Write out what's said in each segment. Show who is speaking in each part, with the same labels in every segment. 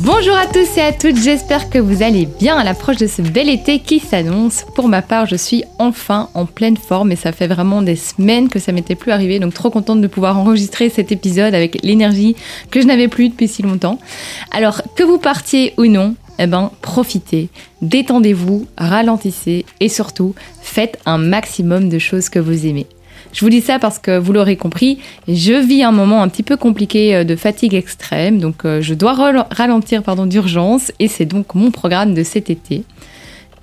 Speaker 1: Bonjour à tous et à toutes, j'espère que vous allez bien à l'approche de ce bel été qui s'annonce. Pour ma part, je suis enfin en pleine forme et ça fait vraiment des semaines que ça m'était plus arrivé, donc trop contente de pouvoir enregistrer cet épisode avec l'énergie que je n'avais plus depuis si longtemps. Alors, que vous partiez ou non, eh ben, profitez, détendez-vous, ralentissez et surtout, faites un maximum de choses que vous aimez. Je vous dis ça parce que vous l'aurez compris, je vis un moment un petit peu compliqué euh, de fatigue extrême, donc euh, je dois ralentir pardon d'urgence et c'est donc mon programme de cet été.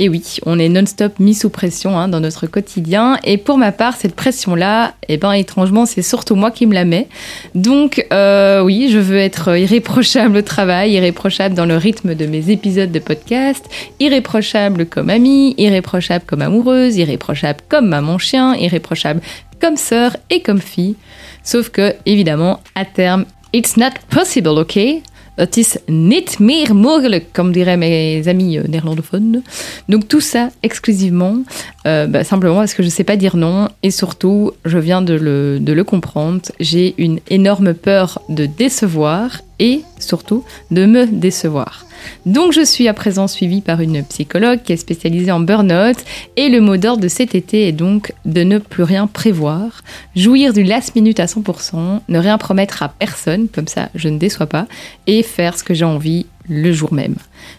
Speaker 1: Et oui, on est non-stop mis sous pression hein, dans notre quotidien. Et pour ma part, cette pression-là, eh ben, étrangement, c'est surtout moi qui me la mets. Donc, euh, oui, je veux être irréprochable au travail, irréprochable dans le rythme de mes épisodes de podcast, irréprochable comme amie, irréprochable comme amoureuse, irréprochable comme maman chien, irréprochable comme sœur et comme fille. Sauf que, évidemment, à terme, it's not possible, ok? Het is niet meer mogelijk, comme diraient mes amis euh, néerlandophones. Donc tout ça exclusivement, euh, bah, simplement parce que je ne sais pas dire non et surtout, je viens de le, de le comprendre. J'ai une énorme peur de décevoir et surtout de me décevoir. Donc je suis à présent suivie par une psychologue qui est spécialisée en burn-out et le mot d'ordre de cet été est donc de ne plus rien prévoir, jouir du last minute à 100%, ne rien promettre à personne, comme ça je ne déçois pas, et faire ce que j'ai envie le jour même.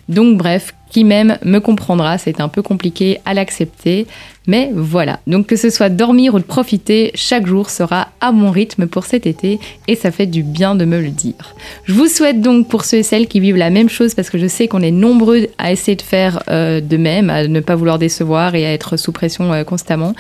Speaker 1: Donc bref, qui même me comprendra, c'est un peu compliqué à l'accepter, mais voilà. Donc que ce soit dormir ou de profiter, chaque jour sera à mon rythme pour cet été et ça fait du bien de me le dire. Je vous souhaite donc pour ceux et celles qui vivent la même chose, parce que je sais qu'on est nombreux à essayer de faire euh, de même, à ne pas vouloir décevoir et à être sous pression euh, constamment.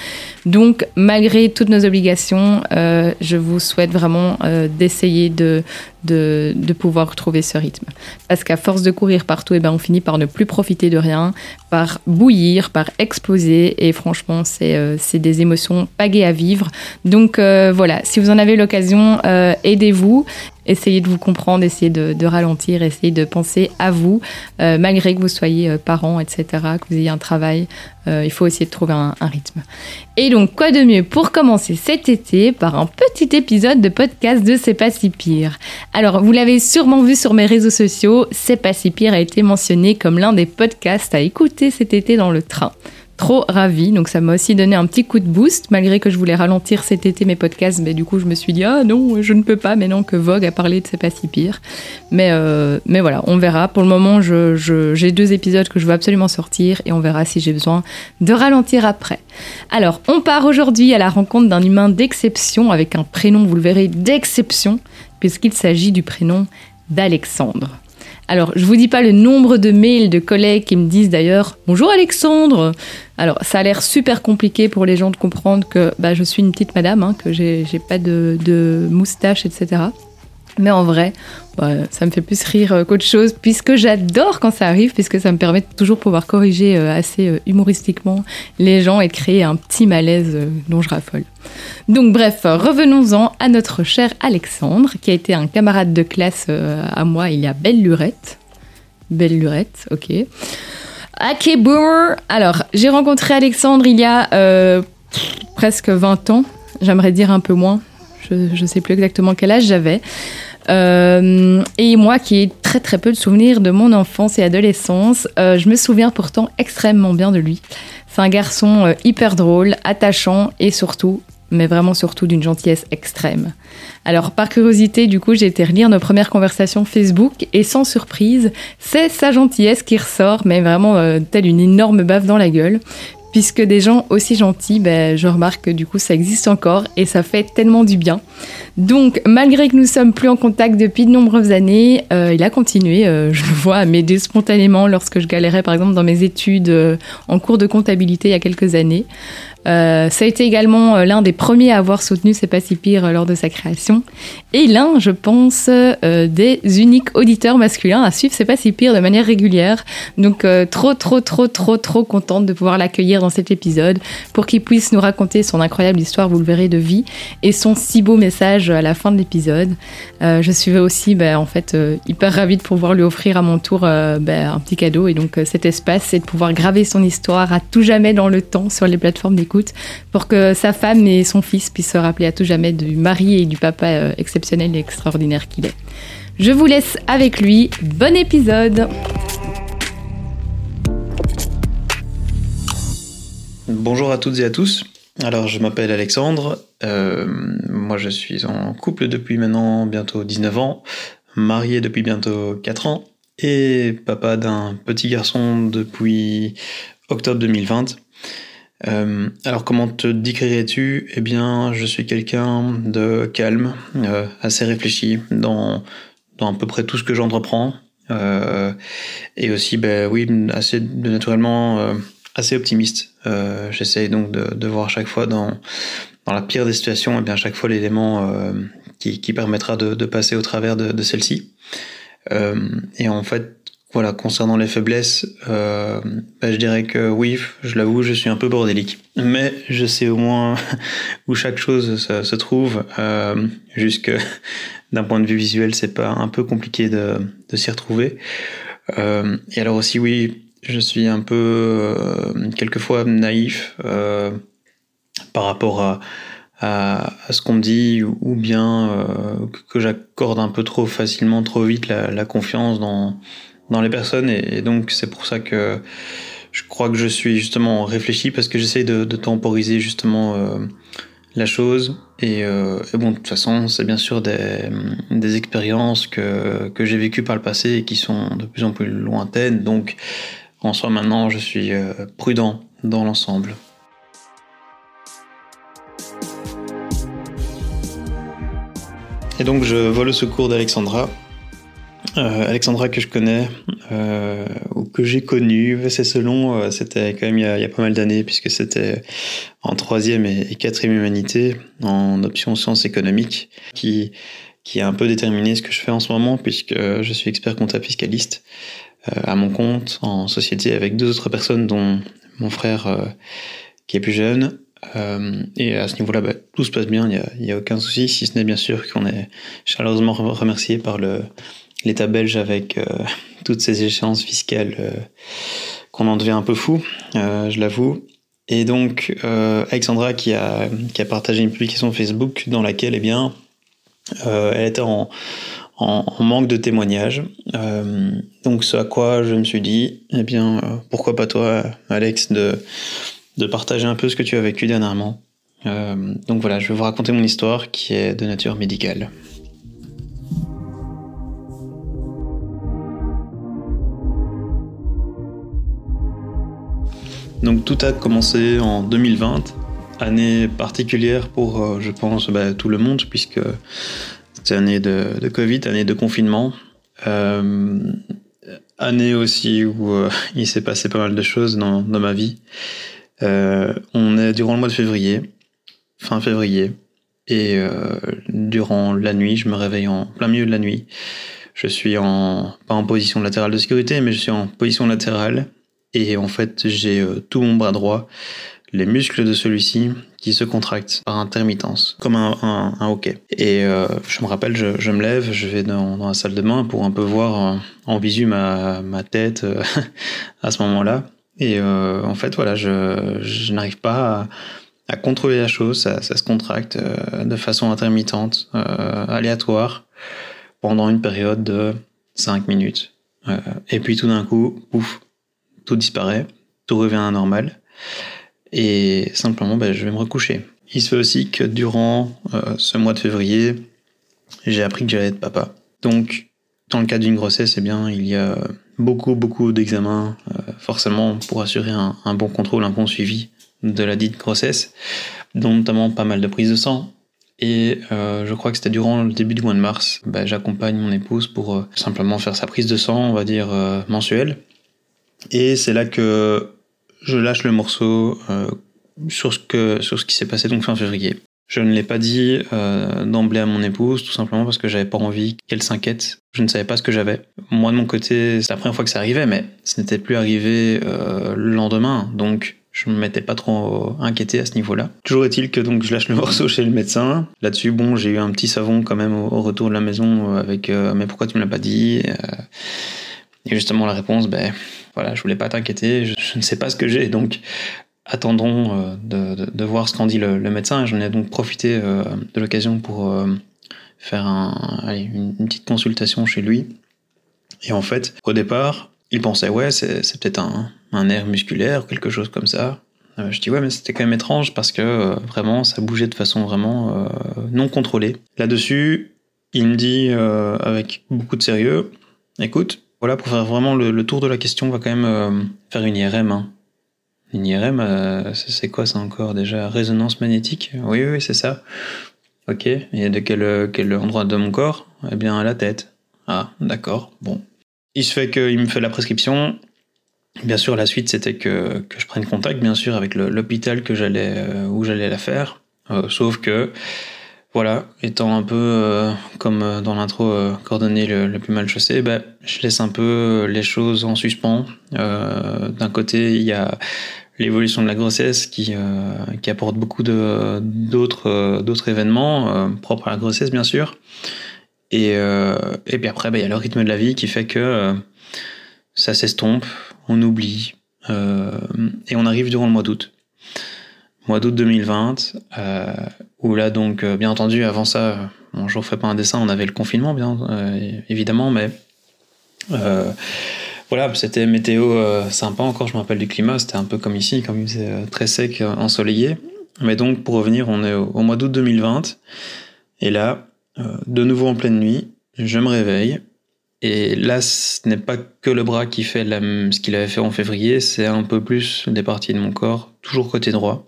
Speaker 1: Donc malgré toutes nos obligations, euh, je vous souhaite vraiment d'essayer de, de, pouvoir trouver ce rythme. Parce qu'à force de courir partout, et eh ben, on finit par ne plus profiter de rien, par bouillir, par exploser et franchement euh, c'est des émotions pagées à vivre. Donc euh, voilà, si vous en avez l'occasion, euh, aidez-vous essayez de vous comprendre, essayez de, ralentir, essayez de penser à vous, malgré que vous soyez parent, etc., que vous ayez un travail. il faut essayer de trouver un, un, rythme. Et donc, quoi de mieux pour commencer cet été par un petit épisode de podcast de C'est pas si pire? Alors, vous l'avez sûrement vu sur mes réseaux sociaux, C'est pas si pire a été mentionné comme l'un des podcasts à écouter cet été dans le train trop ravie. Donc ça m'a aussi donné un petit coup de boost, malgré que je voulais ralentir cet été mes podcasts. Mais du coup, je me suis dit, ah non, je ne peux pas, maintenant que Vogue a parlé de C'est pas si pire. Mais, euh, mais voilà, on verra. Pour le moment, j'ai je, deux épisodes que je veux absolument sortir et on verra si j'ai besoin de ralentir après. Alors, on part aujourd'hui à la rencontre d'un humain d'exception avec un prénom, vous le verrez, d'exception, puisqu'il s'agit du prénom d'Alexandre. Alors, je vous dis pas le nombre de mails de collègues qui me disent d'ailleurs Bonjour Alexandre Alors, ça a l'air super compliqué pour les gens de comprendre que bah, je suis une petite madame, hein, que j'ai pas de, de moustache, etc. Mais en vrai, ça me fait plus rire euh, qu'autre chose, puisque j'adore quand ça arrive, puisque ça me permet de toujours pouvoir corriger euh, assez euh, humoristiquement les gens et de créer un petit malaise dont je raffole. Donc bref, revenons-en à notre cher Alexandre, qui a été un camarade de classe à moi il y a belle lurette. Belle lurette, ok. Ok, boomer Alors, j'ai rencontré Alexandre il y a presque 20 ans, j'aimerais dire un peu moins, je ne sais plus exactement quel âge j'avais. Euh, et moi qui ai très très peu de souvenirs de mon enfance et adolescence, euh, je me souviens pourtant extrêmement bien de lui. C'est un garçon euh, hyper drôle, attachant et surtout mais vraiment surtout d'une gentillesse extrême. Alors par curiosité, du coup, j'ai été relire nos premières conversations Facebook et sans surprise, c'est sa gentillesse qui ressort, mais vraiment telle une énorme baffe dans la gueule puisque des gens aussi gentils, ben, je remarque que du coup ça existe encore et ça fait tellement du bien. Donc malgré que nous sommes plus en contact depuis de nombreuses années, euh, il a continué, euh, je le vois, à m'aider spontanément lorsque je galérais par exemple dans mes études euh, en cours de comptabilité il y a quelques années. Euh, ça a été également euh, l'un des premiers à avoir soutenu C'est pas si pire euh, lors de sa création. Et l'un, je pense, des uniques auditeurs masculins à suivre C'est pas si pire de manière régulière. Donc trop, trop, trop, trop, trop contente de pouvoir l'accueillir dans cet épisode pour qu'il puisse nous raconter son incroyable histoire, vous le verrez, de vie et son si beau message à la fin de l'épisode. je suis aussi, ben, en fait, hyper ravie de pouvoir lui offrir à mon tour ben, un petit cadeau et donc cet espace, c'est de pouvoir graver son histoire à tout jamais dans le temps sur les plateformes d'écoute pour que sa femme et son fils puissent se rappeler à tout jamais du mari et du papa euh, exceptionnel et extraordinaire qu'il est. Je vous laisse avec lui. Bon épisode
Speaker 2: Bonjour à toutes et à tous. Alors, je m'appelle Alexandre. Euh, moi, je suis en couple depuis maintenant bientôt 19 ans, marié depuis bientôt 4 ans et papa d'un petit garçon depuis octobre 2020. Euh, alors comment te décrirais-tu? Eh bien, je suis quelqu'un de calme, euh, assez réfléchi dans, dans à peu près tout ce que j'entreprends. Euh, et aussi, ben oui, assez naturellement euh, assez optimiste. Euh, J'essaye donc de, de, voir chaque fois dans, dans la pire des situations, eh bien chaque fois l'élément qui, qui, permettra de, de, passer au travers de, de celle-ci. et en fait, voilà, concernant les faiblesses, euh, bah, je dirais que oui, je l'avoue, je suis un peu bordélique. Mais je sais au moins où chaque chose se, trouve, euh, jusque d'un point de vue visuel, c'est pas un peu compliqué de, de s'y retrouver. Euh, et alors aussi, oui, je suis un peu euh, quelquefois naïf euh, par rapport à, à, ce qu'on me dit ou bien euh, que j'accorde un peu trop facilement, trop vite la confiance dans dans les personnes et, donc c'est pour ça que je crois que je suis justement réfléchi parce que j'essaie de, temporiser justement euh, la chose et, euh, et, bon de toute façon c'est bien sûr des, des expériences que, que j'ai vécues par le passé et qui sont de plus en plus lointaines donc en soi maintenant je suis euh, prudent dans l'ensemble. Et donc je vole au secours d'Alexandra euh, Alexandra que je connais euh, ou que j'ai connu, c'est selon, euh, c'était quand même il y a, pas mal d'années puisque c'était en troisième et, quatrième humanité en option sciences économiques qui qui a un peu déterminé ce que je fais en ce moment puisque je suis expert comptable fiscaliste à mon compte en société avec deux autres personnes dont mon frère qui est plus jeune. Et à ce niveau-là, bah, tout se passe bien, il n'y a, a, aucun souci, si ce n'est bien sûr qu'on est chaleureusement remercié par le, l'État belge avec euh, toutes ces échéances fiscales euh, qu'on en devient un peu fou, euh, je l'avoue. Et donc, Alexandra qui a, qui a partagé une publication Facebook dans laquelle, eh bien, elle était en, en, manque de témoignages. Donc, ce à quoi je me suis dit, eh bien, pourquoi pas toi, Alex, de, de partager un peu ce que tu as vécu dernièrement. donc voilà, je vais vous raconter mon histoire qui est de nature médicale. Donc tout a commencé en 2020, année particulière pour, euh, je pense, bah, tout le monde, puisque c'était année de, Covid, année de confinement. Euh, année aussi où euh, il s'est passé pas mal de choses dans, dans ma vie. On est durant le mois de février, fin février, et durant la nuit, je me réveille en plein milieu de la nuit. Je suis en, pas en position latérale de sécurité, mais je suis en position latérale et en fait j'ai euh, tout mon bras droit, les muscles de celui-ci qui se contractent par intermittence, comme un, un, un hockey. Et euh, je me rappelle, je, je, me lève, je vais dans, dans, la salle de bain pour un peu voir en, en visu ma, ma tête euh, à ce moment-là. Et euh, en fait, voilà, je, je n'arrive pas à, contrôler la chose, ça, ça se contracte euh, de façon intermittente, euh, aléatoire, pendant une période de 5 minutes. et puis tout d'un coup, pouf, tout disparaît, tout revient à normal, et simplement ben, je vais me recoucher. il se fait aussi que durant ce mois de février, j'ai appris que j'allais être papa. Donc, dans le cas d'une grossesse, eh bien, il y a beaucoup, beaucoup d'examens, forcément, pour assurer un, bon contrôle, un bon suivi de la dite grossesse, dont notamment pas mal de prises de sang, et euh, je crois que c'était durant le début du mois de mars. Bah, J'accompagne mon épouse pour euh, simplement faire sa prise de sang, on va dire, euh, mensuelle. Et c'est là que je lâche le morceau euh, sur, ce qui s'est passé donc fin février. Je ne l'ai pas dit euh, d'emblée à mon épouse, tout simplement parce que j'avais pas envie qu'elle s'inquiète. Je ne savais pas ce que j'avais. Moi de mon côté, c'est la première fois que ça arrivait, mais ce n'était plus arrivé euh, le lendemain. Donc je me m'étais pas trop inquiété à ce niveau-là. Toujours est-il que donc je lâche le morceau chez le médecin. Là-dessus, bon, j'ai eu un petit savon quand même au, retour de la maison avec mais pourquoi tu me l'as pas dit? Et justement la réponse, ben voilà, je voulais pas t'inquiéter, je, ne sais pas ce que j'ai, donc attendons euh, de, voir ce qu'en dit le, médecin. J'en ai donc profité euh, de l'occasion pour euh, faire une, petite consultation chez lui. Et en fait, au départ, il pensait ouais, c'est peut-être un, nerf musculaire, quelque chose comme ça. Je dis ouais, mais c'était quand même étrange parce que vraiment, ça bougeait de façon vraiment non contrôlée. Là-dessus, il me dit avec beaucoup de sérieux, écoute, voilà, pour faire vraiment le, tour de la question, on va quand même euh, faire une IRM. Hein. Une IRM, c'est quoi ça encore déjà? Résonance magnétique? Oui, oui, c'est ça. Ok, et de quel, quel endroit de mon corps? Eh bien, à la tête. Ah, d'accord, bon. Il se fait qu'il me fait la prescription, Bien sûr, la suite, c'était que, que je prenne contact, bien sûr, avec l'hôpital que j'allais euh, où j'allais la faire. Euh, sauf que, voilà, étant un peu euh, comme euh, dans l'intro euh, coordonné le, plus mal chaussé, bah, je laisse un peu les choses en suspens. D'un côté, il y a l'évolution de la grossesse qui, qui apporte beaucoup d'autres événements propres à la grossesse, bien sûr. Et, et puis après, bah, il y a le rythme de la vie qui fait que ça s'estompe, on oublie, euh, et on arrive durant le mois d'août. Mois d'août 2020, euh, où là donc, euh, bien entendu, avant ça, bon, je ne refais pas un dessin, on avait le confinement, bien euh, évidemment, mais euh, voilà, c'était météo sympa encore, je me rappelle du climat, c'était un peu comme ici, comme il faisait très sec, ensoleillé. Mais donc, pour revenir, on est au, au mois d'août 2020, et là, de nouveau en pleine nuit, je me réveille, et là, ce n'est pas que le bras qui fait ce qu'il avait fait en février, c'est un peu plus des parties de mon corps, toujours côté droit.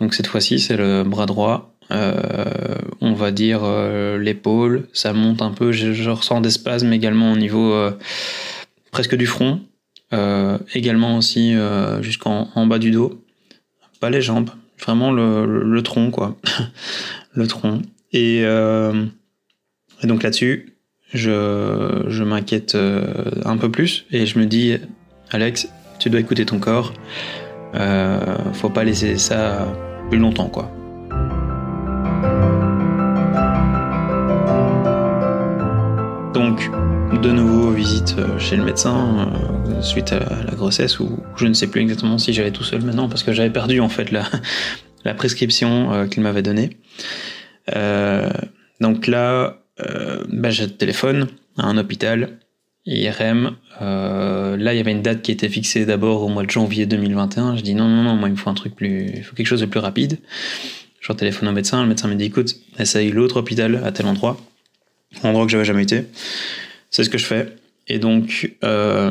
Speaker 2: Donc cette fois-ci, c'est le bras droit. Euh, on va dire euh, l'épaule, ça monte un peu. Je, ressens des spasmes également au niveau euh, presque du front, également aussi jusqu'en en bas du dos. Pas les jambes, vraiment le, tronc, quoi. le tronc. Et, et donc là-dessus, je, je m'inquiète euh, un peu plus et je me dis, Alex, tu dois écouter ton corps. Euh, faut pas laisser ça plus longtemps, quoi. Donc, de nouveau, visite euh, chez le médecin euh, suite à la grossesse où je ne sais plus exactement si j'allais tout seul maintenant parce que j'avais perdu en fait la, la prescription qu'il m'avait donnée. Donc là, bah, je téléphone à un hôpital, IRM. Euh, là, il y avait une date qui était fixée d'abord au mois de janvier 2021. Je dis non, non, non, moi, il me faut un truc plus, il faut quelque chose de plus rapide. Je téléphone au médecin. Le médecin me dit écoute, essaye l'autre hôpital à tel endroit, endroit que j'avais jamais été. C'est ce que je fais. Et donc, euh,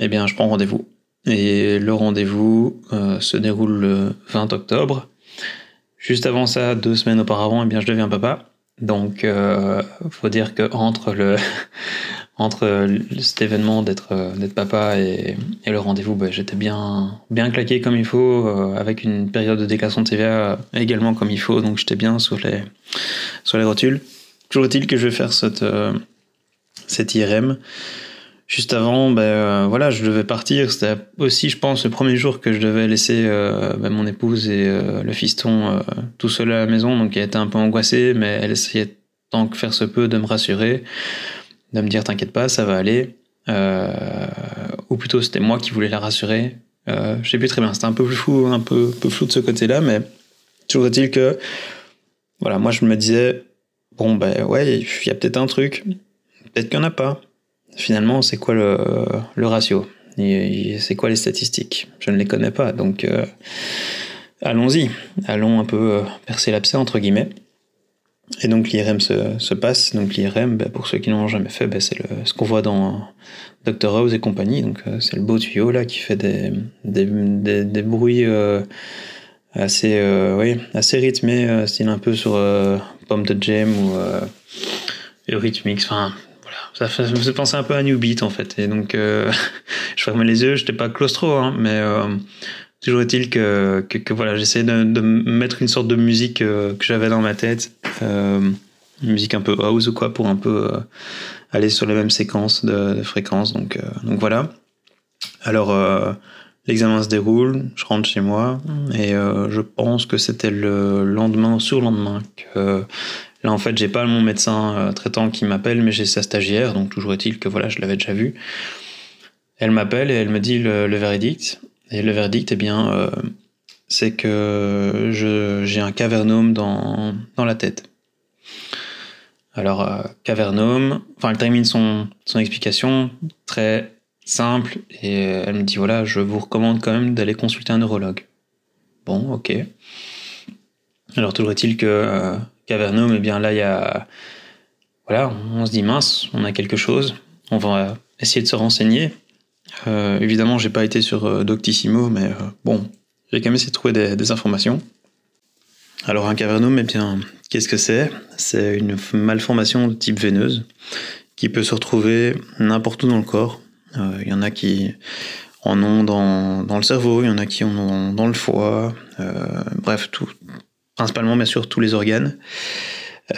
Speaker 2: eh bien, je prends rendez-vous. Et le rendez-vous euh, se déroule le 20 octobre. Juste avant ça, deux semaines auparavant, eh bien, je deviens papa. Donc, euh, faut dire que entre le entre cet événement d'être d'être papa et, le rendez-vous, bah, j'étais bien bien claqué comme il faut, euh, avec une période de déclaration de TVA également comme il faut, donc j'étais bien sur les les rotules. Toujours est-il que je vais faire cette euh, cette IRM. Juste avant, ben euh, voilà, je devais partir. C'était aussi, je pense, le premier jour que je devais laisser euh, ben, mon épouse et euh, le fiston tout seul à la maison. Donc, elle était un peu angoissée, mais elle essayait tant que faire se peut de me rassurer, de me dire t'inquiète pas, ça va aller. Ou plutôt, c'était moi qui voulais la rassurer. Je sais plus très bien. C'était un peu flou, un peu, peu flou de ce côté-là, mais toujours est-il que, voilà, moi je me disais bon ben ouais, il y a peut-être un truc, peut-être qu'il n'y en a pas finalement, c'est quoi le, ratio? C'est quoi les statistiques? Je ne les connais pas. Donc, euh, allons-y, allons un peu percer l'abcès entre guillemets. Et donc l'IRM se, se, passe. Donc l'IRM, bah, pour ceux qui n'ont jamais fait, bah, c'est ce qu'on voit dans Dr House et compagnie. Donc c'est le beau tuyau là qui fait des, bruits assez, euh, oui, assez rythmé, euh, style un peu sur euh, Pomme de Jam ou Eurythmics. Enfin, voilà, ça, me fait penser un peu à New Beat en fait. Et donc, je fermais les yeux, j'étais pas claustro, hein, mais toujours est-il que, que, voilà, j'essayais de, de, mettre une sorte de musique que j'avais dans ma tête, une musique un peu house ou quoi, pour un peu aller sur les mêmes séquences de, de fréquences. Donc, donc voilà. Alors, L'examen se déroule, je rentre chez moi et euh, je pense que c'était le lendemain ou surlendemain que là en fait j'ai pas mon médecin euh, traitant qui m'appelle mais j'ai sa stagiaire donc toujours est-il que voilà je l'avais déjà vu. Elle m'appelle et elle me dit le, verdict et le verdict eh bien euh, c'est que j'ai un cavernome dans, la tête. Alors cavernome, enfin elle termine son, explication très simple et elle me dit voilà je vous recommande quand même d'aller consulter un neurologue bon ok alors toujours est-il que euh, Cavernome eh bien là il y a voilà on se dit mince on a quelque chose. On va essayer de se renseigner. Euh, évidemment j'ai pas été sur euh, Doctissimo mais euh, bon j'ai quand même essayé de trouver des, informations. Alors un cavernome eh bien qu'est-ce que c'est? C'est une malformation de type veineuse qui peut se retrouver n'importe où dans le corps. Il y en a qui en ont dans, dans, le cerveau, il y en a qui en ont dans le foie, bref, tout, principalement bien sûr tous les organes.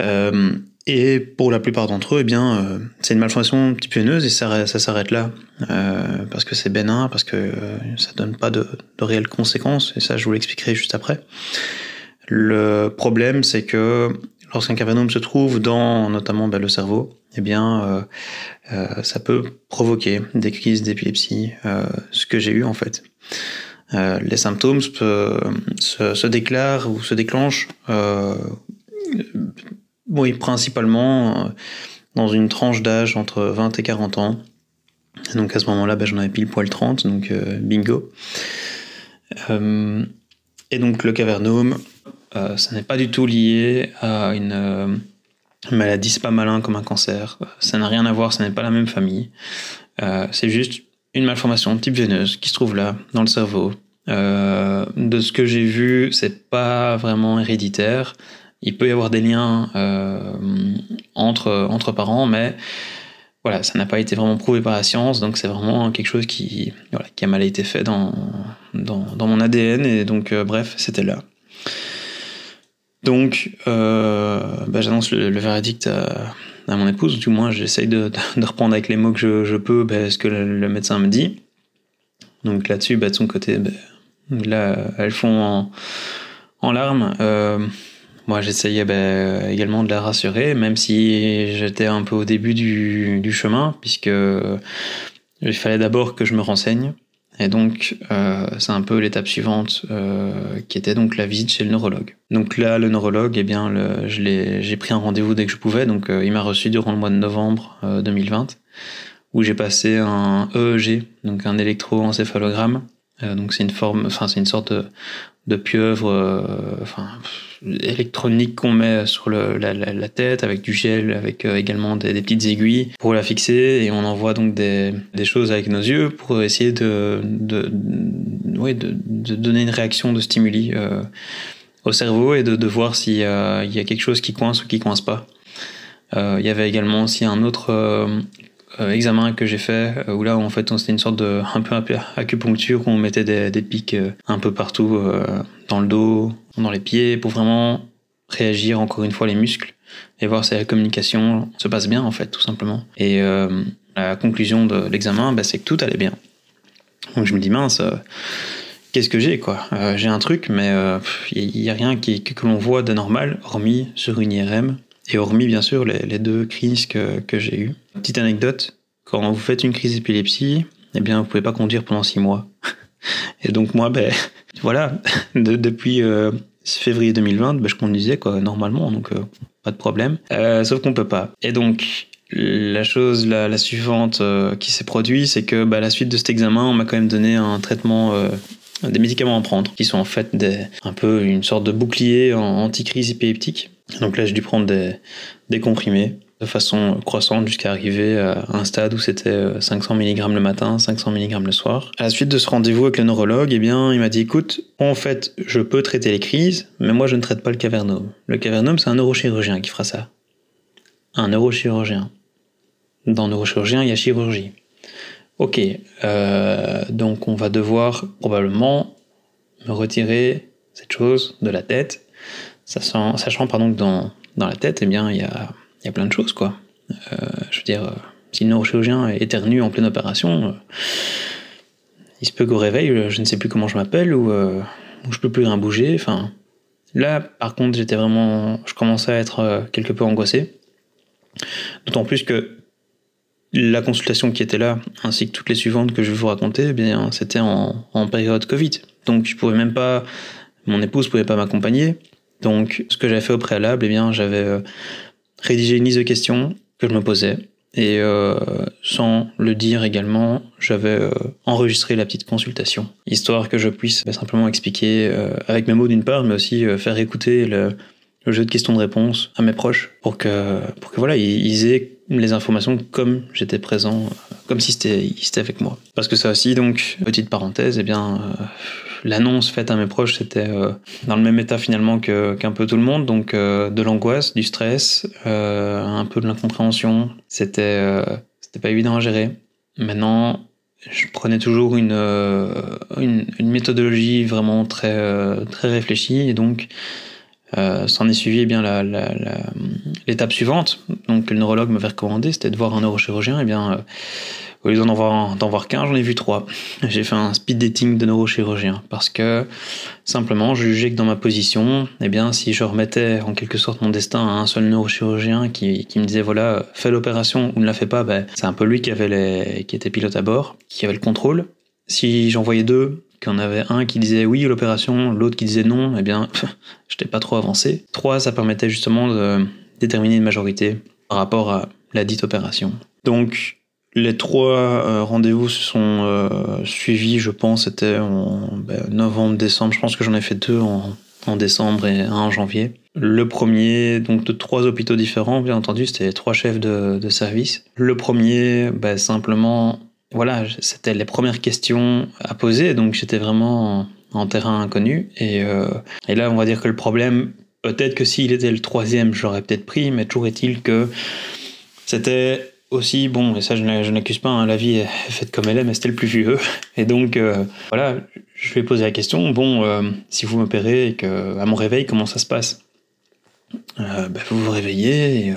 Speaker 2: Euh, et pour la plupart d'entre eux, eh bien, c'est une malformation type veineuse et ça, ça s'arrête là. parce que c'est bénin, parce que ça donne pas de, réelles conséquences, et ça je vous l'expliquerai juste après. Le problème, c'est que lorsqu'un cavernome se trouve dans notamment ben, le cerveau, eh bien, euh, euh, ça peut provoquer des crises d'épilepsie, euh, ce que j'ai eu en fait. Les symptômes se, déclarent ou se déclenchent, oui, principalement dans une tranche d'âge entre 20 et 40 ans. donc à ce moment-là, ben, j'en avais pile poil 30, donc bingo. et donc le cavernome, ça n'est pas du tout lié à une maladie, c'est pas malin comme un cancer. Ça n'a rien à voir, ça n'est pas la même famille. Euh, c'est juste une malformation type veineuse qui se trouve là, dans le cerveau. Euh, de ce que j'ai vu, c'est pas vraiment héréditaire. Il peut y avoir des liens euh, entre, parents, mais voilà, ça n'a pas été vraiment prouvé par la science, donc c'est vraiment quelque chose qui, a mal été fait dans, mon ADN, et donc bref, c'était là. Donc, euh, bah, j'annonce le, verdict à, mon épouse, ou du moins j'essaye de, reprendre avec les mots que je, peux bah, ce que le, médecin me dit. Donc là-dessus, bah, de son côté, bah, là, elles font en, larmes. Euh, moi, j'essayais également de la rassurer, même si j'étais un peu au début du, du chemin, puisque il fallait d'abord que je me renseigne. Et donc, euh, c'est un peu l'étape suivante euh, qui était donc la visite chez le neurologue. Donc là, le neurologue, eh bien, le, j'ai pris un rendez-vous dès que je pouvais. Donc, euh, il m'a reçu durant le mois de novembre 2020, où j'ai passé un EEG, donc un électroencéphalogramme. Donc, c'est une forme, enfin, c'est une sorte de, pieuvre, enfin électronique qu'on met sur la, tête avec du gel, avec euh, également des, petites aiguilles pour la fixer et on envoie donc des, choses avec nos yeux pour essayer de, de, de, donner une réaction de stimuli euh, au cerveau et de, voir s'il y, a, quelque chose qui coince ou qui coince pas. Euh, il y avait également aussi un autre euh, euh, examen que j'ai fait euh, où là en fait c'était une sorte de un peu acupuncture où on mettait des, des pics euh, un peu partout dans le dos, dans les pieds pour vraiment réagir encore une fois les muscles et voir si la communication se passe bien en fait tout simplement. Et la conclusion de l'examen bah, c'est que tout allait bien. Donc je me dis mince qu'est-ce que j'ai quoi? J'ai un truc, mais il n'y a rien qui, que, que l'on voit de normal, hormis sur une IRM, et hormis, bien sûr, les, deux crises que, j'ai eues. Petite anecdote, quand vous faites une crise d'épilepsie, eh bien, vous pouvez pas conduire pendant six mois. Et donc, moi, ben, voilà, depuis euh, février 2020, ben, je conduisais, quoi, normalement, donc euh, pas de problème. Euh, sauf qu'on peut pas. Et donc, la chose, la, suivante qui s'est produite, c'est que, bah, à la suite de cet examen, on m'a quand même donné un traitement des médicaments à prendre, qui sont en fait des, un peu une sorte de bouclier anti-crise épileptique. Donc là, j'ai dû prendre des, comprimés de façon croissante jusqu'à arriver à un stade où c'était 500 mg le matin, 500 mg le soir. À la suite de ce rendez-vous avec le neurologue, eh bien, il m'a dit écoute, en fait, je peux traiter les crises, mais moi je ne traite pas le cavernome. Le cavernome, c'est un neurochirurgien qui fera ça. Un neurochirurgien. Dans neurochirurgien, il y a chirurgie. Ok, euh, donc on va devoir probablement me retirer cette chose de la tête, sachant, sachant pardon, que dans, dans la tête, eh bien, il y a y a plein de choses, quoi. Euh, je veux dire, euh, si le neurochirurgien éternue en pleine opération, il se peut qu'au réveil, je ne sais plus comment je m'appelle ou, ou je peux plus rien bouger. Enfin, là, par contre, j'étais vraiment, je commençais à être quelque peu angoissé. D'autant plus que la consultation qui était là, ainsi que toutes les suivantes que je vais vous raconter, eh bien, c'était en, période Covid. Donc, je pouvais même pas, mon épouse pouvait pas m'accompagner. Donc, ce que j'avais fait au préalable, eh bien, j'avais rédiger une liste de questions que je me posais. Et euh, sans le dire également, j'avais euh, enregistré la petite consultation, histoire que je puisse bah, simplement expliquer euh, avec mes mots d'une part, mais aussi euh, faire écouter le, le, jeu de questions-de-réponses à mes proches pour que, pour que voilà, ils, aient les informations comme j'étais présent, comme si c'était avec moi. Parce que ça aussi, donc, petite parenthèse, eh bien, l'annonce faite à mes proches, c'était euh, dans le même état finalement qu'un peu tout le monde, donc euh, de l'angoisse, du stress, euh, un peu de l'incompréhension. C'était c'était pas évident à gérer. Maintenant, je prenais toujours une, une, une, méthodologie vraiment très, très réfléchie et donc s'en est suivi eh bien l'étape suivante, donc le neurologue m'avait recommandé, c'était de voir un neurochirurgien. Et eh bien au lieu d'en voir, qu'un, j'en ai vu trois. J'ai fait un speed dating de neurochirurgien parce que simplement, je jugeais que dans ma position, eh bien, si je remettais en quelque sorte mon destin à un seul neurochirurgien qui, qui me disait voilà, fais l'opération ou ne la fais pas, ben, c'est un peu lui qui avait qui était pilote à bord, qui avait le contrôle. Si j'en voyais deux, en avait un qui disait oui l'opération, l'autre qui disait non, eh bien, je n'étais pas trop avancé. Trois, ça permettait justement de déterminer une majorité par rapport à la dite opération. Donc, les trois euh, rendez-vous se sont euh, suivis, je pense, c'était en ben, novembre, décembre. Je pense que j'en ai fait deux en, en, décembre et un en janvier. Le premier, donc de trois hôpitaux différents, bien entendu, c'était trois chefs de, de service. Le premier, ben, simplement, voilà, c'était les premières questions à poser, donc j'étais vraiment en, terrain inconnu. Et, euh, et là, on va dire que le problème, peut-être que s'il était le troisième, je l'aurais peut-être pris, mais toujours est-il que c'était aussi, bon, et ça je n'accuse pas, hein, la vie est faite comme elle est, mais c'était le plus vieux. Et donc, euh, voilà, je lui ai posé la question, bon, euh, si vous m'opérez et que à mon réveil, comment ça se passe? Ben, Vous vous réveillez,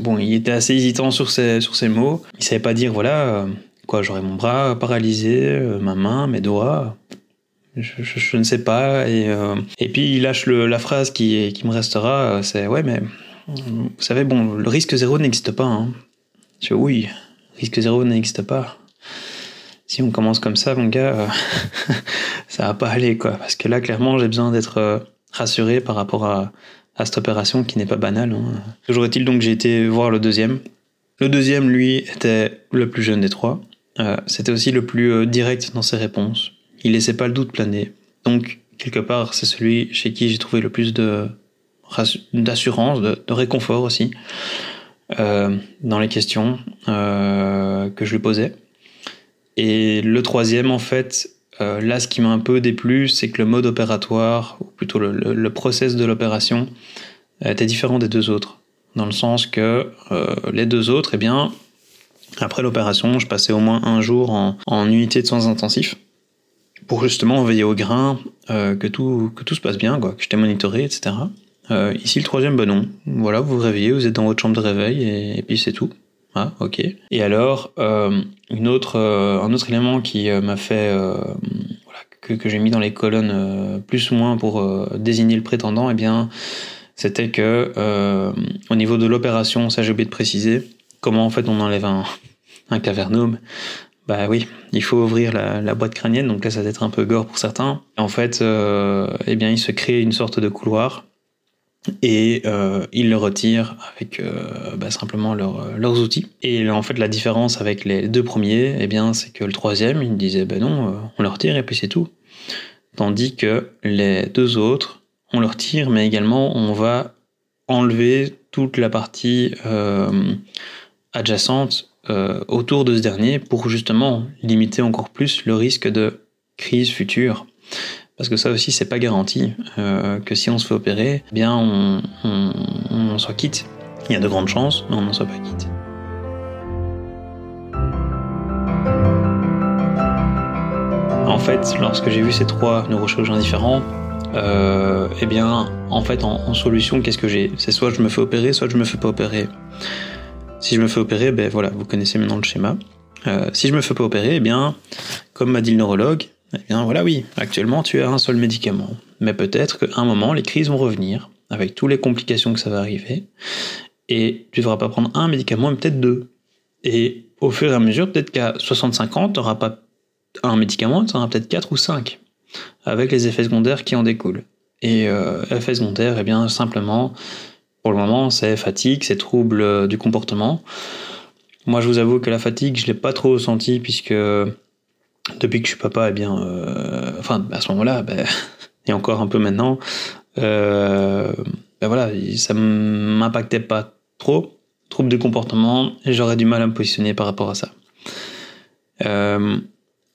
Speaker 2: bon, il était assez hésitant sur ses, sur ses mots. Il savait pas dire, voilà, quoi, j'aurais mon bras paralysé, ma main, mes doigts. Je, ne sais pas. Et, et puis il lâche le, la phrase qui, qui me restera, c'est, ouais, mais vous savez, bon, le risque zéro n'existe pas. Hein. Je oui, risque zéro n'existe pas. Si on commence comme ça, mon gars, euh, ça va pas aller, quoi. Parce que là, clairement, j'ai besoin d'être euh, rassuré par rapport à, à, cette opération qui n'est pas banale. Hein. Toujours est-il donc j'ai été voir le deuxième. Le deuxième, lui, était le plus jeune des trois. Euh, C'était aussi le plus euh, direct dans ses réponses. Il laissait pas le doute planer. Donc, quelque part, c'est celui chez qui j'ai trouvé le plus d'assurance, de, réconfort aussi. Euh, dans les questions que je lui posais. Et le troisième, en fait, là, ce qui m'a un peu déplu, c'est que le mode opératoire, ou plutôt le, le, process de l'opération, était différent des deux autres. Dans le sens que les deux autres, eh bien, après l'opération, je passais au moins un jour en, en unité de soins intensifs pour justement veiller au grain, euh, que, tout, que tout se passe bien, quoi, que j'étais monitoré, etc. Euh, ici, le troisième, ben non. Voilà, vous vous réveillez, vous êtes dans votre chambre de réveil et, puis c'est tout. Ah, ok. Et alors, euh, une autre, un autre élément qui m'a fait, que, que j'ai mis dans les colonnes plus ou moins pour désigner le prétendant, eh bien, c'était que au niveau de l'opération, ça j'ai oublié de préciser, comment en fait on enlève un, un cavernome. Bah oui, il faut ouvrir la, boîte crânienne, donc là ça va être un peu gore pour certains. En fait, eh bien, il se crée une sorte de couloir et euh, ils le retirent avec euh, bah, simplement leurs outils. Et en fait, la différence avec les deux premiers, eh bien, c'est que le troisième, il disait, ben non, on le retire et puis c'est tout. Tandis que les deux autres, on le retire, mais également on va enlever toute la partie adjacente autour de ce dernier pour justement limiter encore plus le risque de crise future. Parce que ça aussi, c'est pas garanti euh, que si on se fait opérer, eh bien on, on, soit quitte. Il y a de grandes chances, mais on n'en soit pas quitte. En fait, lorsque j'ai vu ces trois neurochirurgiens différents, euh, eh bien, en fait, en, solution, qu'est-ce que j'ai? C'est soit je me fais opérer, soit je me fais pas opérer. Si je me fais opérer, ben voilà, vous connaissez maintenant le schéma. Euh, si je me fais pas opérer, eh bien, comme m'a dit le neurologue, eh bien voilà, oui, actuellement tu as un seul médicament. Mais peut-être qu'à un moment, les crises vont revenir, avec toutes les complications que ça va arriver, et tu ne devras pas prendre un médicament, mais peut-être deux. Et au fur et à mesure, peut-être qu'à 65 ans, tu n'auras pas un médicament, tu en auras peut-être quatre ou cinq, avec les effets secondaires qui en découlent. Et euh, effets secondaires, eh bien simplement, pour le moment, c'est fatigue, c'est trouble euh, du comportement. Moi, je vous avoue que la fatigue, je ne l'ai pas trop ressenti, puisque depuis que je suis papa, eh bien, euh, enfin, à ce moment-là, ben, et encore un peu maintenant, euh, ben voilà, ça m'impactait pas trop. Trouble de comportement, j'aurais du mal à me positionner par rapport à ça. Euh,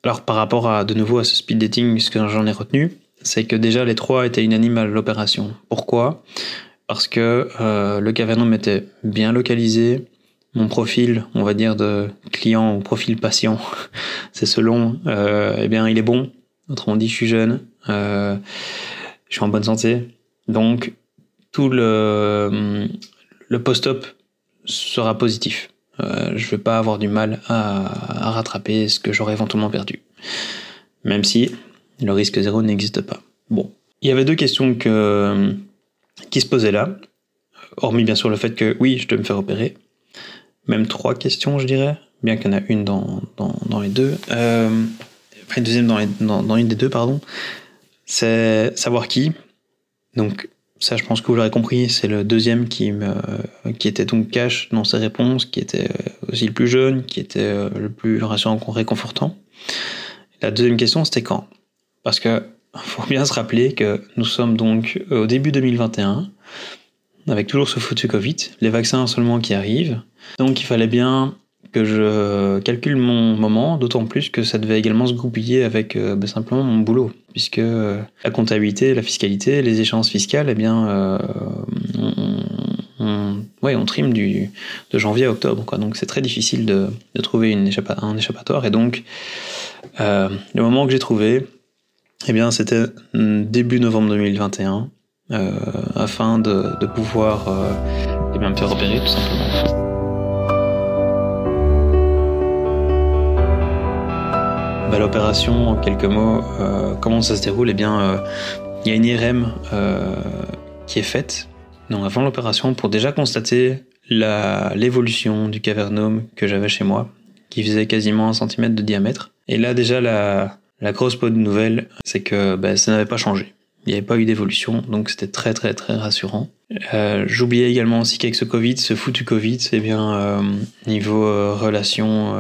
Speaker 2: alors, par rapport à, de nouveau, à ce speed dating, ce que j'en ai retenu, c'est que déjà les trois étaient unanimes à l'opération. Pourquoi? Parce que le cavernome était bien localisé, mon profil, on va dire, de client ou profil patient, c'est selon, euh, eh bien, il est bon. Autrement dit, je suis jeune, euh, je suis en bonne santé. Donc, tout le, post-op sera positif. Euh, je ne vais pas avoir du mal à rattraper ce que j'aurais éventuellement perdu. Même si le risque zéro n'existe pas. Bon. Il y avait deux questions que, qui se posaient là. Hormis bien sûr le fait que oui, je dois me faire opérer même trois questions, je dirais, bien qu'il y en a une dans, dans, dans les deux. Euh, enfin, une deuxième dans, les, dans, dans, une des deux, pardon. C'est savoir qui. Donc, ça, je pense que vous l'aurez compris, c'est le deuxième qui, me, qui était donc cash dans ses réponses, qui était aussi le plus jeune, qui était euh, le plus rassurant, réconfortant. La deuxième question, c'était quand? Parce que faut bien se rappeler que nous sommes donc au début 2021 avec toujours ce foutu Covid, les vaccins seulement qui arrivent. Donc il fallait bien que je calcule mon moment, d'autant plus que ça devait également se goupiller avec euh, bah, simplement mon boulot, puisque euh, la comptabilité, la fiscalité, les échéances fiscales, eh bien, euh, on, ouais, on trime du, de janvier à octobre, quoi. donc c'est très difficile de, de trouver une un échappatoire, et donc le moment que j'ai trouvé, eh bien, c'était début novembre 2021, euh, afin de, pouvoir euh, eh bien, me faire opérer tout simplement. Bah, L'opération, en quelques mots, euh, comment ça se déroule? Eh bien, il y a une IRM qui est faite donc avant l'opération pour déjà constater l'évolution du cavernome que j'avais chez moi, qui faisait quasiment un centimètre de diamètre. Et là, déjà, la, la grosse de nouvelle, c'est que bah, ça n'avait pas changé. Il n'y avait pas eu d'évolution, donc c'était très très très rassurant. Euh, J'oubliais également aussi qu'avec ce Covid, ce foutu Covid, c'est bien euh, niveau euh, relation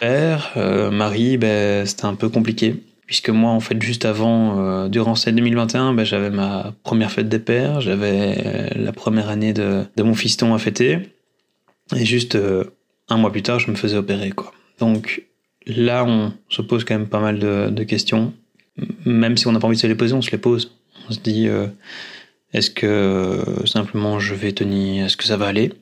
Speaker 2: père, mari, ben, c'était un peu compliqué. Puisque moi, en fait, juste avant, durant cette 2021, ben, j'avais ma première fête des pères, j'avais la première année de, de, mon fiston à fêter. Et juste un mois plus tard, je me faisais opérer. Quoi. Donc là, on se pose quand même pas mal de, questions. Même si on n'a pas envie de se les poser, on se les pose. On se dit, euh, est-ce que euh, simplement je vais tenir, est-ce que ça va aller?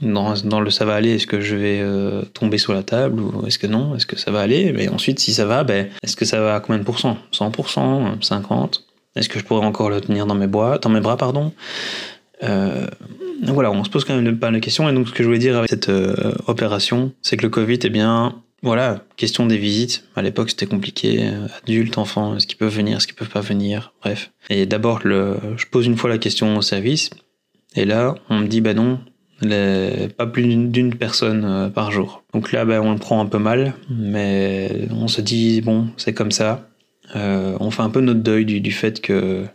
Speaker 2: Dans, le ça va aller, est-ce que je vais euh, tomber sur la table ou est-ce que non? Est-ce que ça va aller? Mais ensuite, si ça va, ben, est-ce que ça va à combien de pourcents? 100% 50 Est-ce que je pourrais encore le tenir dans mes, bois, dans mes bras pardon? Voilà, on se pose quand même pas de questions. Et donc, ce que je voulais dire avec cette opération, c'est que le Covid, eh bien, voilà, question des visites. À l'époque, c'était compliqué. Adultes, enfants, est-ce qu'ils peuvent venir, est-ce qu'ils peuvent pas venir? Bref. Et d'abord, je pose une fois la question au service. Et là, on me dit, bah non, pas plus d'une personne euh, par jour. Donc là, bah, on le prend un peu mal, mais on se dit, bon, c'est comme ça. Euh, on fait un peu notre deuil du, fait que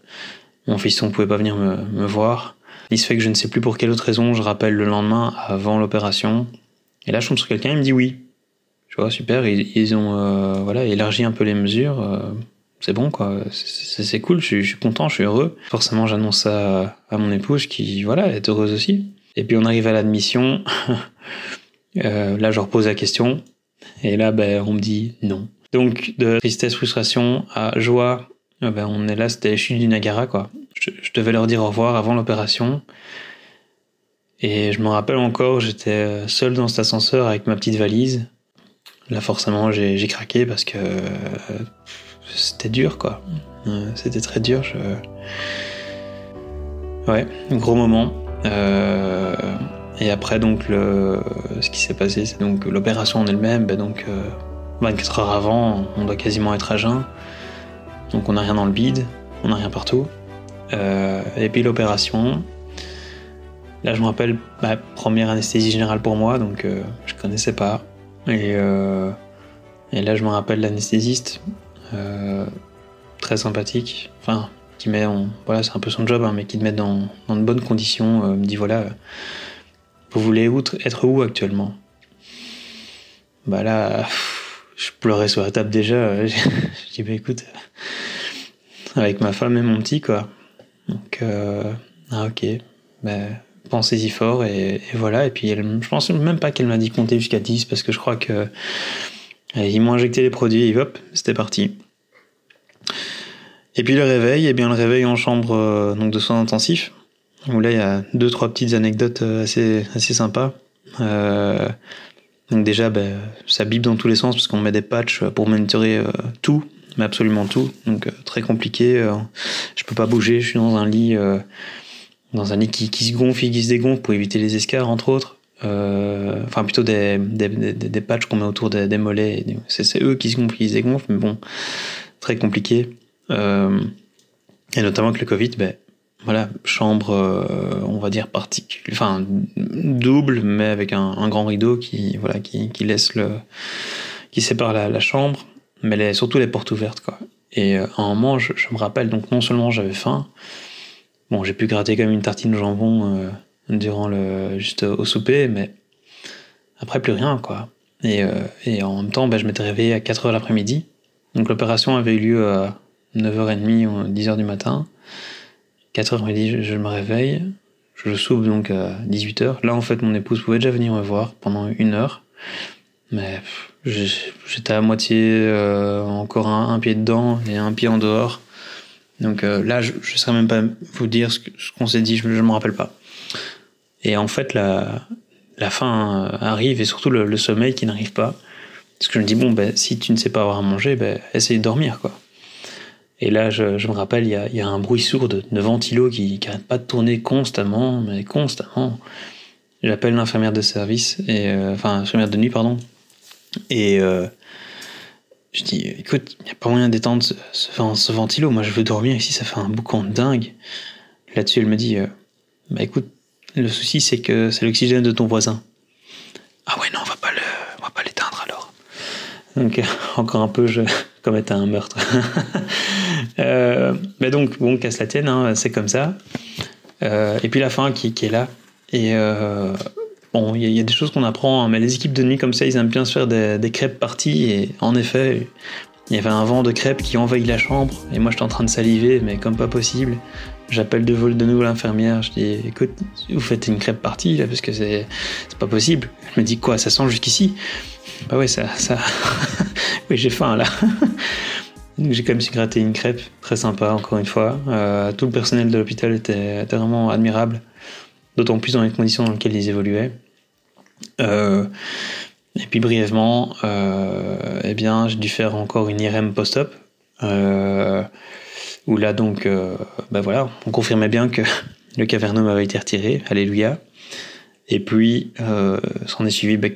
Speaker 2: mon fiston pouvait pas venir me, me voir. Il se fait que je ne sais plus pour quelle autre raison, je rappelle le lendemain avant l'opération. Et là, je tombe sur quelqu'un, il me dit oui. Je vois, super, ils, ont euh, voilà, élargi un peu les mesures. euh, c'est bon, quoi. C'est cool, je suis, content, je suis heureux. Forcément, j'annonce ça à mon épouse qui, voilà, est heureuse aussi. Et puis, on arrive à l'admission. Euh, là, je repose la question. Et là, ben, on me dit non. Donc, de tristesse, frustration à joie, ben, on est là, c'était chute du Niagara, quoi. Je, je devais leur dire au revoir avant l'opération. Et je me rappelle encore, j'étais seul dans cet ascenseur avec ma petite valise. Là, forcément, j'ai craqué parce que euh, c'était dur, quoi. Euh, C'était très dur. Je... Ouais, gros moment. Euh, et après, donc, le... ce qui s'est passé, c'est donc l'opération en elle-même. Ben donc, euh, 24 heures avant, on doit quasiment être à jeun. Donc, on n'a rien dans le bide, on n'a rien partout. Et puis l'opération. Là, je me rappelle, ma première anesthésie générale pour moi, donc euh, je connaissais pas. Et, euh, et là, je me rappelle l'anesthésiste, euh, très sympathique, enfin, qui met en, voilà, c'est un peu son job, hein, mais qui te met dans, de bonnes conditions, euh, me dit voilà, vous voulez être où actuellement? Bah là, je pleurais sur la table déjà. je dis bah écoute, avec ma femme et mon petit quoi. Donc ah ok, ben pensez-y fort et, voilà. Et puis je pense même pas qu'elle m'a dit compter jusqu'à 10 parce que je crois que et ils m'ont injecté les produits et hop, c'était parti. Et puis le réveil, et bien le réveil en chambre euh, de soins intensifs, où là il y a deux trois petites anecdotes euh, assez assez sympas. Euh, donc déjà, ben, ça bip dans tous les sens parce qu'on met des patchs pour monitorer euh, tout, mais absolument tout. Donc euh, très compliqué. euh, je peux pas bouger, je suis dans un lit, euh, dans un lit qui, se gonfle et qui se dégonfle pour éviter les escarres entre autres. Euh, enfin plutôt des, des, patchs qu'on met autour des, mollets. C'est eux qui se gonflent, qui se dégonflent, mais bon, très compliqué. Euh, et notamment avec le Covid, ben voilà, chambre, euh, on va dire particulière, enfin double, mais avec un, grand rideau qui voilà qui, qui laisse le, qui sépare la, chambre, mais les, surtout les portes ouvertes quoi. Et à un moment, je, je me rappelle donc non seulement j'avais faim, bon j'ai pu gratter comme une tartine au jambon euh, durant le juste au souper, mais après plus rien quoi. Et, euh, et en même temps, ben, je m'étais réveillé à 4h l'après-midi. Donc l'opération avait eu lieu à 9h30 ou 10h du matin. 4h30, je, je me réveille. Je soupe donc à 18h. Là, en fait, mon épouse pouvait déjà venir me voir pendant une heure. Mais j'étais à moitié euh, encore un pied dedans et un pied en dehors. Donc euh, là, je ne saurais même pas vous dire ce qu'on s'est dit, je ne me rappelle pas. Et en fait, la, la fin euh, arrive et surtout le, sommeil qui n'arrive pas. Parce que je me dis, bon, ben, si tu ne sais pas avoir à manger, ben, essaye de dormir. Et là, je, me rappelle, il y a, un bruit sourd de, de ventilo qui n'arrête pas de tourner constamment, mais constamment. J'appelle l'infirmière de service, et, euh, enfin, infirmière de nuit, pardon. Et je dis, écoute, il n'y a pas moyen d'étendre ce, ce, ventilo. Moi, je veux dormir ici, ça fait un boucan de dingue. Là-dessus, elle me dit, euh, bah écoute, le souci, c'est que c'est l'oxygène de ton voisin. Ah ouais, non, on va pas va pas l'éteindre alors. Donc, euh, encore un peu, je commettais un meurtre. euh, mais donc, bon, casse la tienne, hein, c'est comme ça. Euh, et puis la fin qui, qui est là. Et euh, bon, il y, a- des choses qu'on apprend, hein, mais les équipes de nuit comme ça, ils aiment bien se faire des, crêpes parties. Et en effet, il y avait un vent de crêpes qui envahit la chambre. Et moi, j'étais en train de saliver, mais comme pas possible. J'appelle de de nouveau l'infirmière. Je dis, écoute, vous faites une crêpe partie là, parce que c'est pas possible. Elle me dit quoi, ça sent jusqu'ici? Bah ouais, ça, oui, j'ai faim là. Donc j'ai quand même su gratter une crêpe, très sympa encore une fois. Euh, tout le personnel de l'hôpital était vraiment admirable, d'autant plus dans les conditions dans lesquelles ils évoluaient. Euh, et puis brièvement, euh, eh bien, j'ai dû faire encore une IRM post-op, euh, où là donc, euh, bah voilà, on confirmait bien que le cavernome avait été retiré, alléluia. Et puis, euh, s'en est suivi, bah,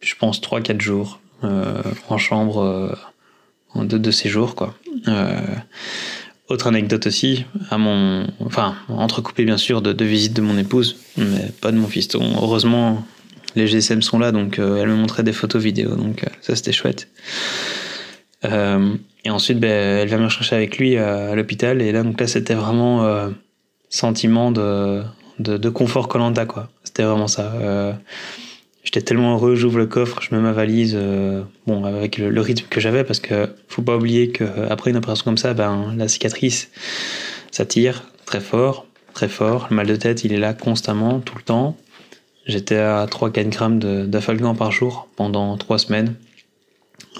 Speaker 2: je pense, 3-4 jours en chambre en de, de séjour, quoi. Autre anecdote aussi, à mon, enfin, entrecoupé bien sûr de, de visites de mon épouse, mais pas de mon fiston. Heureusement, les GSM sont là, donc euh, elle me montrait des photos vidéo, donc euh, ça c'était chouette. et ensuite, ben, elle vient me chercher avec lui à, l'hôpital. Et là, donc là, c'était vraiment sentiment de, de, de confort Colanta, quoi. C'était vraiment ça. J'étais tellement heureux, j'ouvre le coffre, je mets ma valise, bon, avec le, rythme que j'avais, parce que faut pas oublier qu'après une opération comme ça, ben, la cicatrice, ça tire très fort, très fort. Le mal de tête, il est là constamment, tout le temps. J'étais à 3-4 grammes d'afalgan par jour pendant 3 semaines.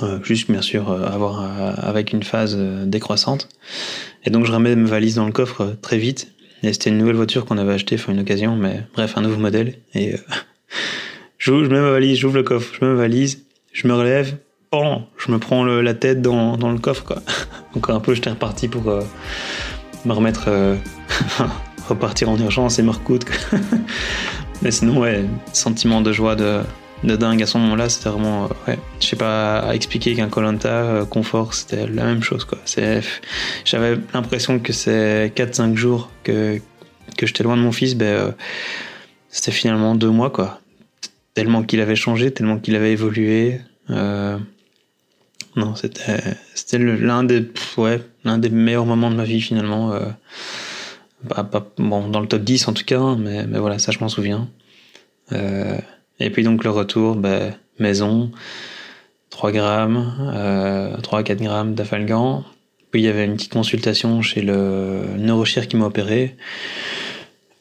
Speaker 2: Euh, juste bien sûr euh, avoir euh, avec une phase décroissante. Et donc je remets mes valises dans le coffre très vite. Et c'était une nouvelle voiture qu'on avait achetée, enfin une occasion, mais bref, un nouveau modèle. Et je, mets ma valise, j'ouvre le coffre, je mets ma valise, je me relève, oh, je me prends la tête dans, dans, le coffre. Quoi. Encore un peu, j'étais reparti pour me remettre, repartir en urgence et me recoudre. Mais sinon, ouais, sentiment de joie de, de dingue à ce moment-là, c'était vraiment, euh, ouais, je sais pas à expliquer qu'un Colanta euh, confort, c'était la même chose, quoi. C'est, j'avais l'impression que c'est 4-5 jours que, que j'étais loin de mon fils, ben, euh, c'était finalement deux mois, quoi. Tellement qu'il avait changé, tellement qu'il avait évolué. non, c'était, c'était l'un des, ouais, l'un des meilleurs moments de ma vie, finalement. Bah, bon, dans le top 10 en tout cas, mais, mais voilà, ça je m'en souviens. Euh, et puis donc le retour, bah, maison, 3 grammes, euh, 3-4 grammes d'afalgan. Puis il y avait une petite consultation chez le neurochir qui m'a opéré.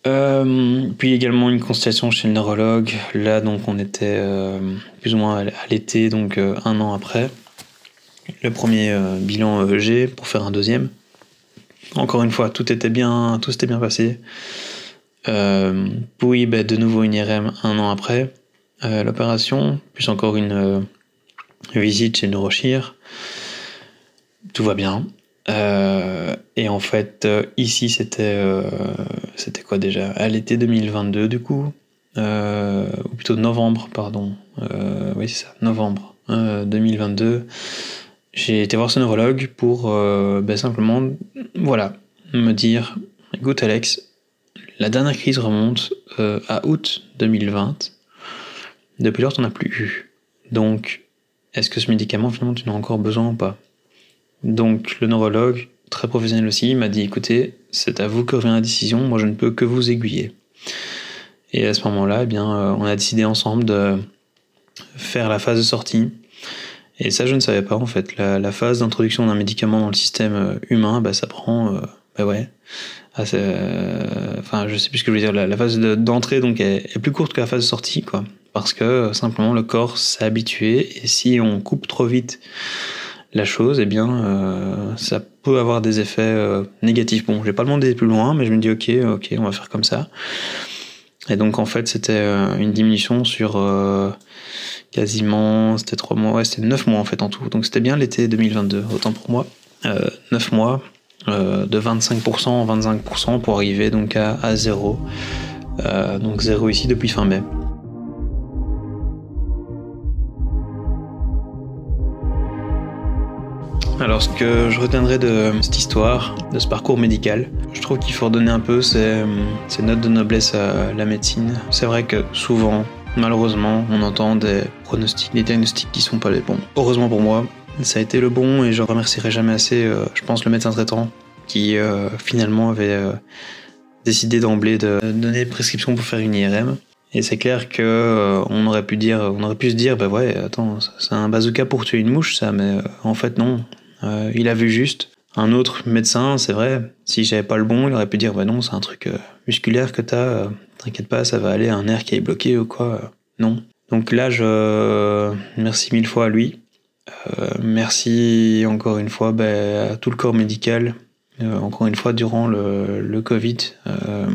Speaker 2: Euh, puis également une consultation chez le neurologue. Là, donc, on était euh, plus ou moins à l'été, donc un an après. Le premier bilan EEG pour faire un deuxième. Encore une fois, tout était bien, tout s'était bien passé. Euh, puis bah, de nouveau une IRM un an après euh, l'opération, puis encore une euh, visite chez Neurochir. Tout va bien. et en fait, ici c'était c'était quoi déjà? À l'été 2022 du coup, ou plutôt novembre, pardon. oui c'est ça, novembre 2022 j'ai été voir ce neurologue pour euh, ben simplement, voilà, me dire, écoute Alex, la dernière crise remonte euh, à août 2020. Depuis lors, tu n'en as plus eu. Donc, est-ce que ce médicament, finalement, tu en as encore besoin ou pas? Donc, le neurologue, très professionnel aussi, m'a dit, écoutez, c'est à vous que revient la décision, moi je ne peux que vous aiguiller. Et à ce moment-là, eh bien, euh, on a décidé ensemble de faire la phase de sortie et ça, je ne savais pas en fait. La, phase d'introduction d'un médicament dans le système euh, humain, bah, ça prend, euh, bah ouais. Ah, euh, enfin, je sais plus ce que je veux dire. La, phase d'entrée donc est, plus courte que la phase de sortie, quoi. Parce que simplement le corps s'est habitué et si on coupe trop vite la chose, eh bien, ça peut avoir des effets négatifs. Bon, j'ai pas demandé plus loin, mais je me dis ok, ok, on va faire comme ça. Et donc en fait, c'était une diminution sur quasiment, c'était trois mois, ouais, c'était neuf mois en fait en tout. Donc c'était bien l'été 2022, autant pour moi. Euh, 9 mois euh, de 25% en 25% pour arriver donc à, à zéro. Euh, donc zéro ici depuis fin mai. Alors ce que je retiendrai de cette histoire, de ce parcours médical, je trouve qu'il faut redonner un peu ces, notes de noblesse à la médecine. C'est vrai que souvent Malheureusement, on entend des pronostics, des diagnostics qui sont pas les bons. Heureusement pour moi, ça a été le bon et je remercierai jamais assez, euh, je pense, le médecin traitant qui euh, finalement avait euh, décidé d'emblée de donner prescription pour faire une IRM. Et c'est clair que on aurait pu dire, on aurait pu se dire, bah ouais, attends, c'est un bazooka pour tuer une mouche, ça, mais en fait non. Il a vu juste. Un autre médecin, c'est vrai, si j'avais pas le bon, il aurait pu dire, bah non, c'est un truc musculaire que t'as, t'inquiète pas, ça va aller, un nerf qui est bloqué ou quoi. Non. Donc là, je merci mille fois à lui. Euh, merci encore une fois ben, à tout le corps médical. Euh, encore une fois, durant le, le Covid, euh,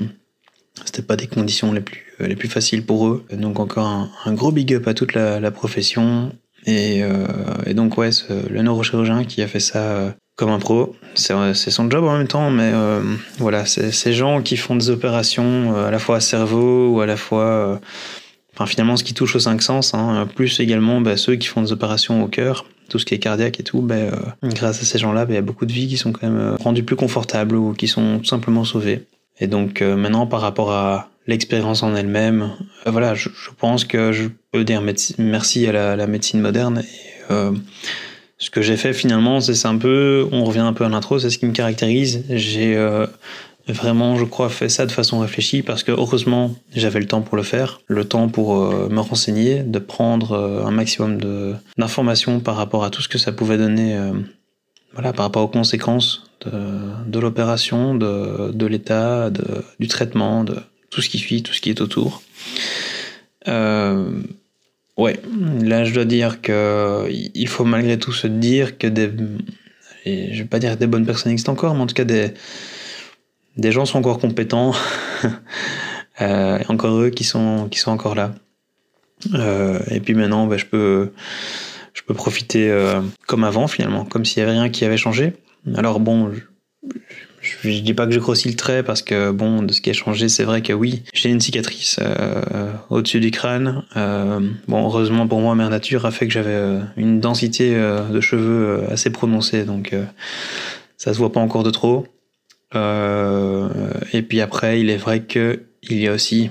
Speaker 2: c'était pas des conditions les plus, les plus faciles pour eux. Donc encore un, gros big up à toute la profession. Et, euh, et, donc ouais, le neurochirurgien qui a fait ça comme un pro. C'est son job en même temps, mais euh, voilà, ces gens qui font des opérations euh, à la fois à cerveau ou à la fois, euh, enfin finalement ce qui touche aux cinq sens, hein, plus également bah, ceux qui font des opérations au cœur, tout ce qui est cardiaque et tout, bah, grâce à ces gens-là, bah, il y a beaucoup de vies qui sont quand même rendues plus confortables ou qui sont tout simplement sauvées. Et donc maintenant par rapport à l'expérience en elle-même, voilà, je, pense que je peux dire merci à la, médecine moderne. Et ce que j'ai fait finalement, c'est un peu, on revient un peu à l'intro, c'est ce qui me caractérise. J'ai euh, vraiment, je crois, fait ça de façon réfléchie parce que heureusement, j'avais le temps pour le faire, le temps pour euh, me renseigner, de prendre euh, un maximum d'informations par rapport à tout ce que ça pouvait donner, voilà, par rapport aux conséquences de, de l'opération, de, de l'état, du traitement, de tout ce qui suit, tout ce qui est autour. Ouais, là je dois dire que il faut malgré tout se dire que des, et je vais pas dire des bonnes personnes existent encore, mais en tout cas des, des gens sont encore compétents, euh, encore eux qui sont, qui sont encore là. Euh, et puis maintenant, bah, je peux, je peux profiter euh, comme avant finalement, comme s'il y avait rien qui avait changé. Alors bon, je dis pas que je grossis le trait parce que bon, de ce qui a changé, c'est vrai que oui, j'ai une cicatrice euh, au-dessus du crâne. Euh, bon, heureusement pour moi, mère nature a fait que j'avais euh, une densité de cheveux assez prononcée, donc ça se voit pas encore de trop. et puis après, il est vrai que il y a aussi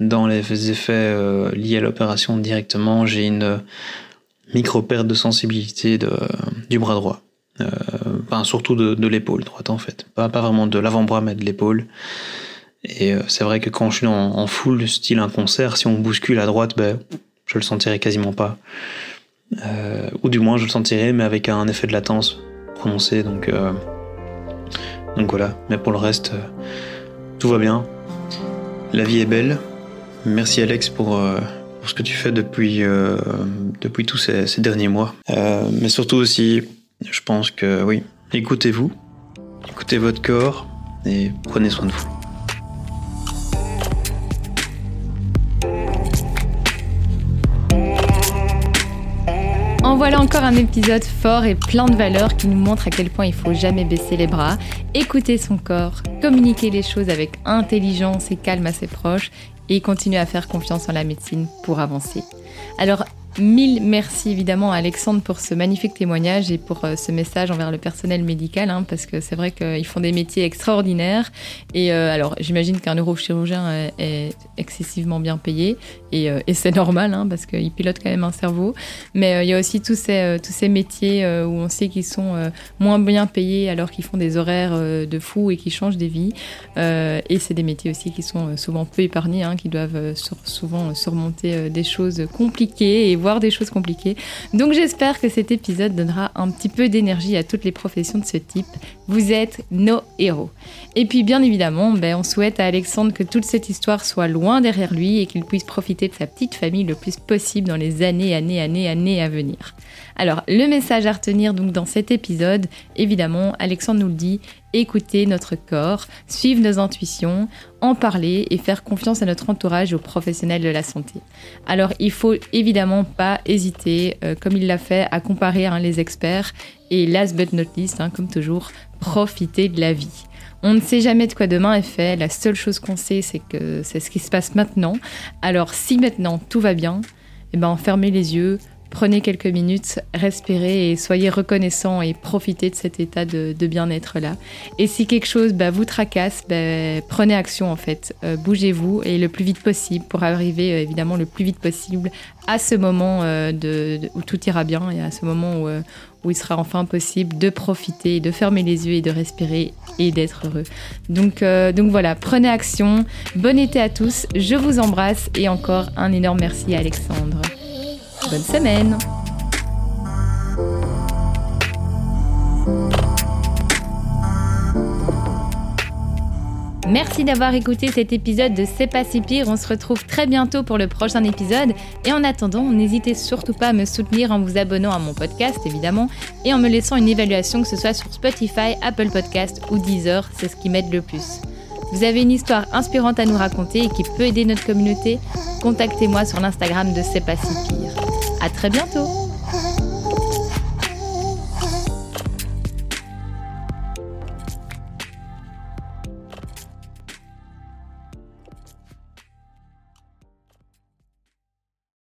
Speaker 2: dans les effets liés à l'opération directement, j'ai une micro perte de sensibilité du bras droit. Enfin, surtout de, l'épaule droite en fait. Pas, pas vraiment de l'avant-bras mais de l'épaule. Et euh, c'est vrai que quand je suis en, full style un concert, si on bouscule à droite, ben, je le sentirai quasiment pas. Euh, ou du moins je le sentirai mais avec un effet de latence prononcé. Donc, donc voilà. Mais pour le reste, tout va bien. La vie est belle. Merci Alex pour, ce que tu fais depuis, depuis tous ces derniers mois. mais surtout aussi je pense que oui, écoutez-vous, écoutez votre corps et prenez soin de vous.
Speaker 1: En voilà encore un épisode fort et plein de valeurs qui nous montre à quel point il faut jamais baisser les bras, écouter son corps, communiquer les choses avec intelligence et calme à ses proches et continuer à faire confiance en la médecine pour avancer. Alors Mille merci évidemment à Alexandre pour ce magnifique témoignage et pour euh, ce message envers le personnel médical, hein, parce que c'est vrai qu'ils font des métiers extraordinaires. Et euh, alors, j'imagine qu'un neurochirurgien est, excessivement bien payé, et, euh, et c'est normal, hein, parce qu'il pilote quand même un cerveau. Mais il y a aussi tous ces, tous ces métiers où on sait qu'ils sont moins bien payés alors qu'ils font des horaires de fou et qui changent des vies. et c'est des métiers aussi qui sont souvent peu épargnés, hein, qui doivent souvent surmonter des choses compliquées et voir des choses compliquées. Donc j'espère que cet épisode donnera un petit peu d'énergie à toutes les professions de ce type. Vous êtes nos héros. Et puis bien évidemment, ben, on souhaite à Alexandre que toute cette histoire soit loin derrière lui et qu'il puisse profiter de sa petite famille le plus possible dans les années, années, années, années à venir. Alors, le message à retenir donc dans cet épisode, évidemment, Alexandre nous le dit, écouter notre corps, suivre nos intuitions, en parler et faire confiance à notre entourage aux professionnels de la santé. Alors, il faut évidemment pas hésiter, euh, comme il l'a fait, à comparer hein, les experts et last but not least, hein, comme toujours, profiter de la vie. On ne sait jamais de quoi demain est fait. La seule chose qu'on sait, c'est que c'est ce qui se passe maintenant. Alors, si maintenant tout va bien, eh ben, fermez les yeux, Prenez quelques minutes, respirez et soyez reconnaissant et profitez de cet état de, bien-être là. Et si quelque chose bah, vous tracasse, bah, prenez action en fait. Euh, bougez-vous et le plus vite possible pour arriver euh, évidemment le plus vite possible à ce moment euh, où tout ira bien et à ce moment où, où il sera enfin possible de profiter, de fermer les yeux et de respirer et d'être heureux. Donc, donc voilà, prenez action. Bon été à tous. Je vous embrasse et encore un énorme merci à Alexandre. Bonne semaine Merci d'avoir écouté cet épisode de C'est pas si pire. On se retrouve très bientôt pour le prochain épisode. Et en attendant, n'hésitez surtout pas à me soutenir en vous abonnant à mon podcast, évidemment, et en me laissant une évaluation, que ce soit sur Spotify, Apple Podcast ou Deezer. C'est ce qui m'aide le plus. Vous avez une histoire inspirante à nous raconter et qui peut aider notre communauté? Contactez-moi sur l'Instagram de C'est pas si pire. À très bientôt